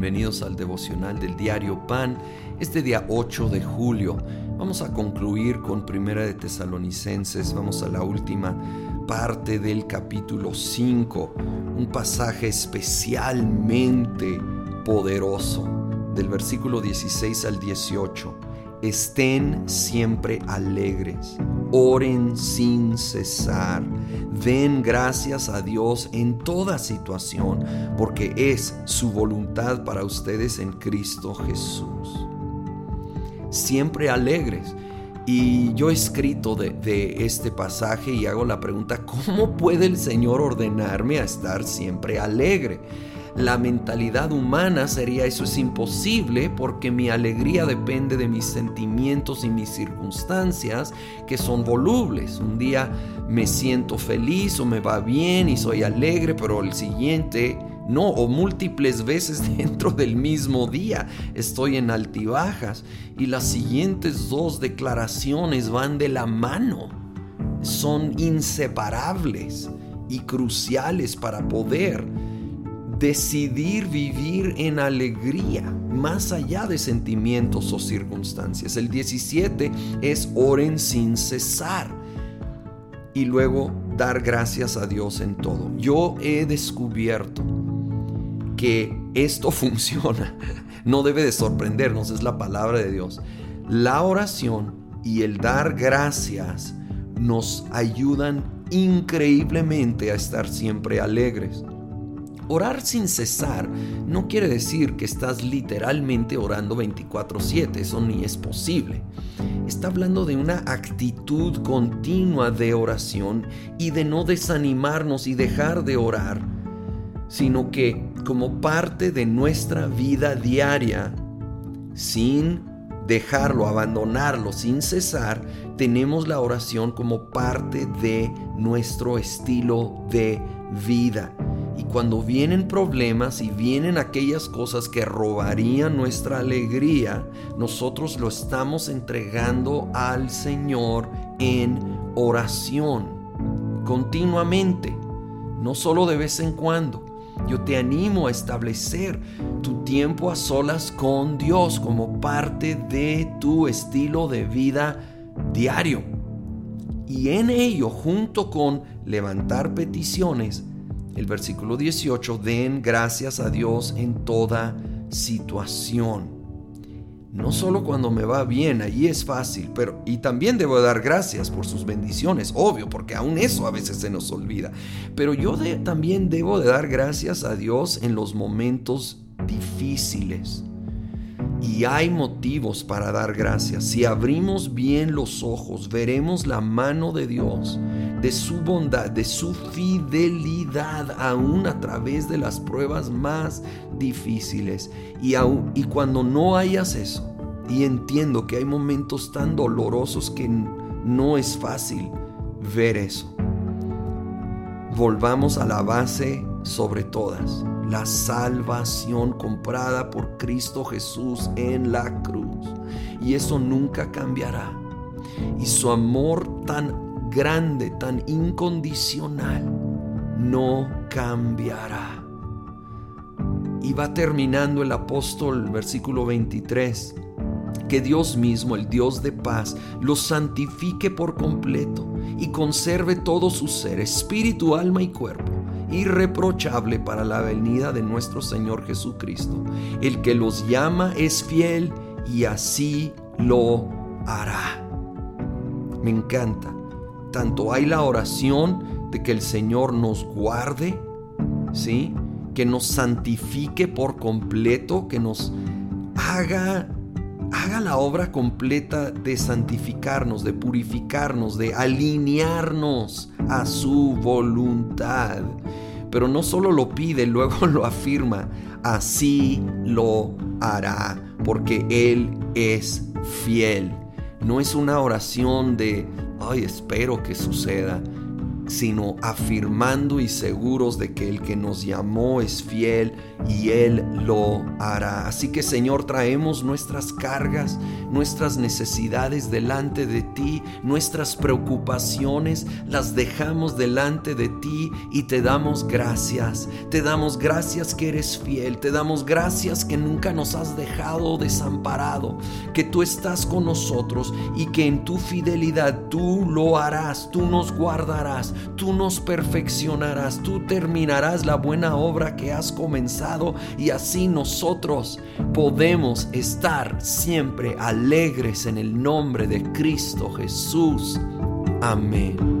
bienvenidos al devocional del diario Pan. Este día 8 de julio vamos a concluir con Primera de Tesalonicenses, vamos a la última parte del capítulo 5, un pasaje especialmente poderoso del versículo 16 al 18. Estén siempre alegres, oren sin cesar, den gracias a Dios en toda situación, porque es su voluntad para ustedes en Cristo Jesús. Siempre alegres. Y yo he escrito de, de, este pasaje y hago la pregunta, ¿cómo puede el Señor ordenarme a estar siempre alegre? La mentalidad humana sería eso es imposible porque mi alegría depende de mis sentimientos y mis circunstancias que son volubles. Un día me siento feliz o me va bien y soy alegre, pero el siguiente no, o múltiples veces dentro del mismo día estoy en altibajas y las siguientes dos declaraciones van de la mano. Son inseparables y cruciales para poder decidir vivir en alegría, más allá de sentimientos o circunstancias. El 17 es oren sin cesar y luego dar gracias a Dios en todo. Yo he descubierto que esto funciona. No debe de sorprendernos, es la palabra de Dios. La oración y el dar gracias nos ayudan increíblemente a estar siempre alegres. Orar sin cesar no quiere decir que estás literalmente orando 24/7, eso ni es posible. Está hablando de una actitud continua de oración y de no desanimarnos y dejar de orar, sino que como parte de nuestra vida diaria, sin dejarlo, abandonarlo, sin cesar, tenemos la oración como parte de nuestro estilo de vida. Y cuando vienen problemas y vienen aquellas cosas que robarían nuestra alegría, nosotros lo estamos entregando al Señor en oración, continuamente, no solo de vez en cuando. Yo te animo a establecer tu tiempo a solas con Dios como parte de tu estilo de vida diario. Y en ello, junto con levantar peticiones, el versículo 18, den gracias a Dios en toda situación. No solo cuando me va bien, allí es fácil, pero y también debo dar gracias por sus bendiciones, obvio, porque aún eso a veces se nos olvida. Pero yo también debo de dar gracias a Dios en los momentos difíciles. Y hay motivos para dar gracias. Si abrimos bien los ojos, veremos la mano de Dios, de su bondad, de su fidelidad, aún a través de las pruebas más difíciles. Y, y cuando no hayas eso, y entiendo que hay momentos tan dolorosos que no es fácil ver eso, volvamos a la base sobre todas la salvación comprada por Cristo Jesús en la cruz. Y eso nunca cambiará. Y su amor tan grande, tan incondicional, no cambiará. Y va terminando el apóstol, versículo 23, que Dios mismo, el Dios de paz, los santifique por completo y conserve todo su ser, espíritu, alma y cuerpo irreprochable para la venida de nuestro Señor Jesucristo. El que los llama es fiel y así lo hará. Me encanta. Tanto hay la oración de que el Señor nos guarde, ¿sí? Que nos santifique por completo, que nos haga haga la obra completa de santificarnos, de purificarnos, de alinearnos a su voluntad. Pero no solo lo pide, luego lo afirma, así lo hará, porque Él es fiel. No es una oración de, ay, espero que suceda, sino afirmando y seguros de que el que nos llamó es fiel y Él lo hará. Así que Señor, traemos nuestras cargas, nuestras necesidades delante de ti, nuestras preocupaciones, las dejamos delante de ti y te damos gracias. Te damos gracias que eres fiel, te damos gracias que nunca nos has dejado desamparado, que tú estás con nosotros y que en tu fidelidad tú lo harás, tú nos guardarás, tú nos perfeccionarás, tú terminarás la buena obra que has comenzado y así nosotros podemos estar siempre alegres en el nombre de Cristo Jesús. Amén.